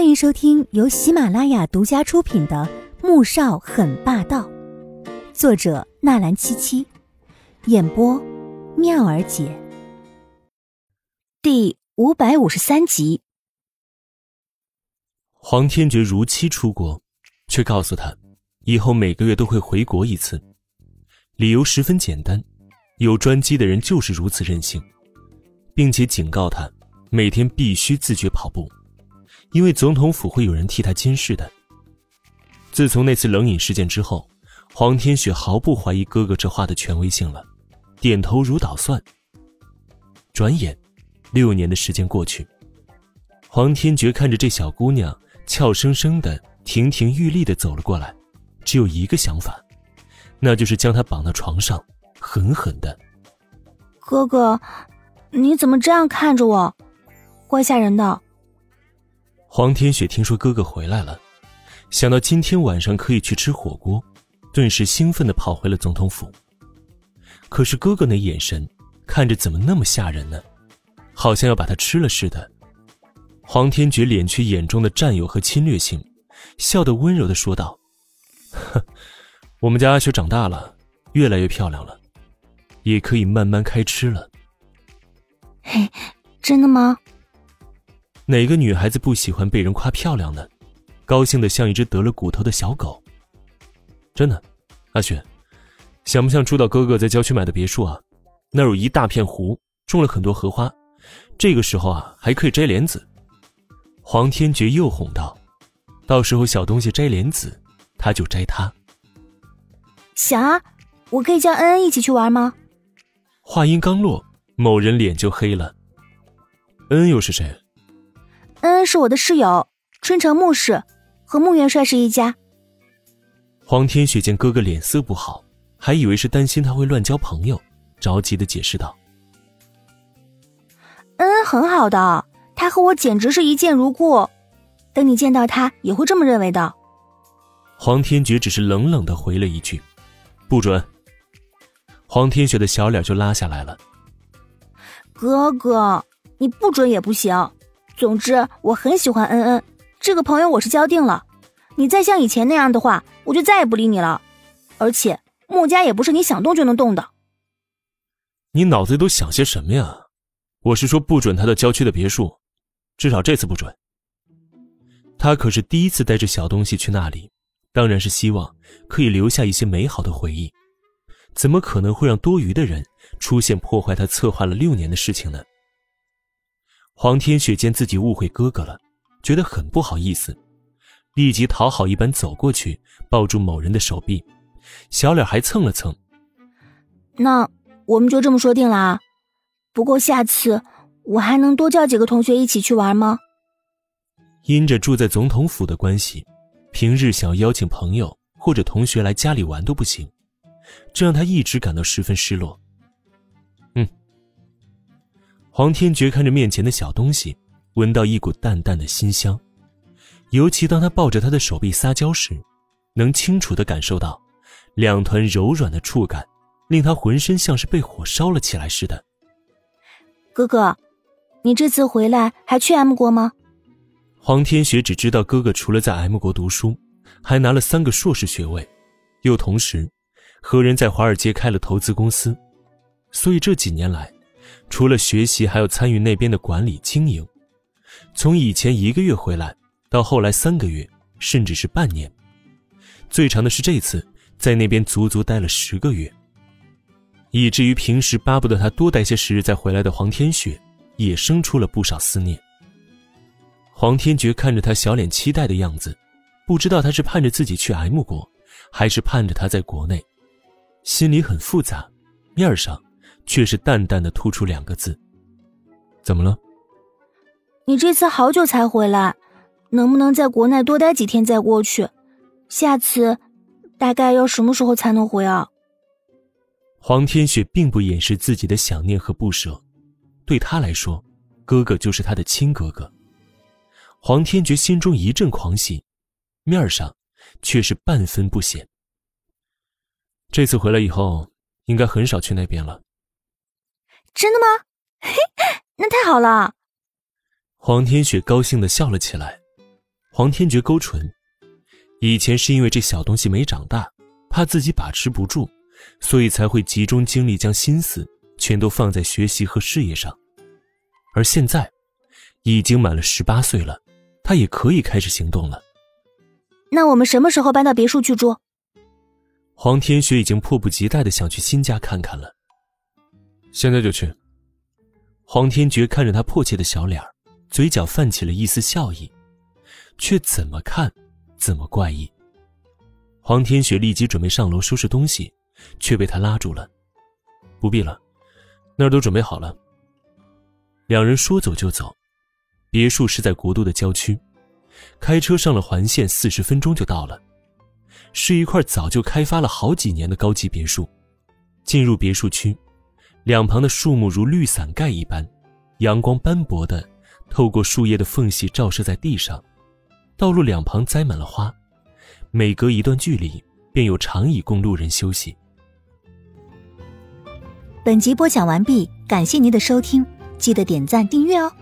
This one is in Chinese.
欢迎收听由喜马拉雅独家出品的《穆少很霸道》，作者纳兰七七，演播妙儿姐。第五百五十三集。黄天觉如期出国，却告诉他，以后每个月都会回国一次。理由十分简单，有专机的人就是如此任性，并且警告他，每天必须自觉跑步。因为总统府会有人替他监视的。自从那次冷饮事件之后，黄天雪毫不怀疑哥哥这话的权威性了，点头如捣蒜。转眼，六年的时间过去，黄天觉看着这小姑娘俏生生的、亭亭玉立的走了过来，只有一个想法，那就是将她绑到床上，狠狠的。哥哥，你怎么这样看着我？怪吓人的。黄天雪听说哥哥回来了，想到今天晚上可以去吃火锅，顿时兴奋的跑回了总统府。可是哥哥那眼神，看着怎么那么吓人呢？好像要把他吃了似的。黄天觉敛去眼中的占有和侵略性，笑得温柔的说道：“呵，我们家阿雪长大了，越来越漂亮了，也可以慢慢开吃了。”嘿，真的吗？哪个女孩子不喜欢被人夸漂亮呢？高兴的像一只得了骨头的小狗。真的，阿雪，想不想住到哥哥在郊区买的别墅啊？那有一大片湖，种了很多荷花，这个时候啊还可以摘莲子。黄天觉又哄道：“到时候小东西摘莲子，他就摘它。”想啊，我可以叫恩恩一起去玩吗？话音刚落，某人脸就黑了。恩恩又是谁？恩恩是我的室友，春城穆氏，和穆元帅是一家。黄天雪见哥哥脸色不好，还以为是担心他会乱交朋友，着急的解释道：“恩恩很好的，他和我简直是一见如故，等你见到他也会这么认为的。”黄天觉只是冷冷的回了一句：“不准。”黄天雪的小脸就拉下来了。哥哥，你不准也不行。总之，我很喜欢恩恩这个朋友，我是交定了。你再像以前那样的话，我就再也不理你了。而且，穆家也不是你想动就能动的。你脑子里都想些什么呀？我是说不准他到郊区的别墅，至少这次不准。他可是第一次带着小东西去那里，当然是希望可以留下一些美好的回忆。怎么可能会让多余的人出现破坏他策划了六年的事情呢？黄天雪见自己误会哥哥了，觉得很不好意思，立即讨好一般走过去，抱住某人的手臂，小脸还蹭了蹭。那我们就这么说定了啊！不过下次我还能多叫几个同学一起去玩吗？因着住在总统府的关系，平日想要邀请朋友或者同学来家里玩都不行，这让他一直感到十分失落。黄天觉看着面前的小东西，闻到一股淡淡的馨香，尤其当他抱着他的手臂撒娇时，能清楚的感受到两团柔软的触感，令他浑身像是被火烧了起来似的。哥哥，你这次回来还去 M 国吗？黄天学只知道哥哥除了在 M 国读书，还拿了三个硕士学位，又同时和人在华尔街开了投资公司，所以这几年来。除了学习，还要参与那边的管理经营。从以前一个月回来，到后来三个月，甚至是半年，最长的是这次在那边足足待了十个月。以至于平时巴不得他多待些时日再回来的黄天雪，也生出了不少思念。黄天觉看着他小脸期待的样子，不知道他是盼着自己去 M 国，还是盼着他在国内，心里很复杂，面上。却是淡淡的吐出两个字：“怎么了？”你这次好久才回来，能不能在国内多待几天再过去？下次大概要什么时候才能回啊？黄天雪并不掩饰自己的想念和不舍，对他来说，哥哥就是他的亲哥哥。黄天觉心中一阵狂喜，面上却是半分不显。这次回来以后，应该很少去那边了。真的吗？嘿，那太好了！黄天雪高兴的笑了起来。黄天觉勾唇，以前是因为这小东西没长大，怕自己把持不住，所以才会集中精力将心思全都放在学习和事业上。而现在，已经满了十八岁了，他也可以开始行动了。那我们什么时候搬到别墅去住？黄天雪已经迫不及待的想去新家看看了。现在就去。黄天觉看着他迫切的小脸嘴角泛起了一丝笑意，却怎么看，怎么怪异。黄天雪立即准备上楼收拾东西，却被他拉住了。不必了，那儿都准备好了。两人说走就走，别墅是在国都的郊区，开车上了环线，四十分钟就到了。是一块早就开发了好几年的高级别墅。进入别墅区，两旁的树木如绿伞盖一般，阳光斑驳的透过树叶的缝隙照射在地上。道路两旁栽满了花，每隔一段距离便有长椅供路人休息。本集播讲完毕，感谢您的收听。记得点赞订阅哦。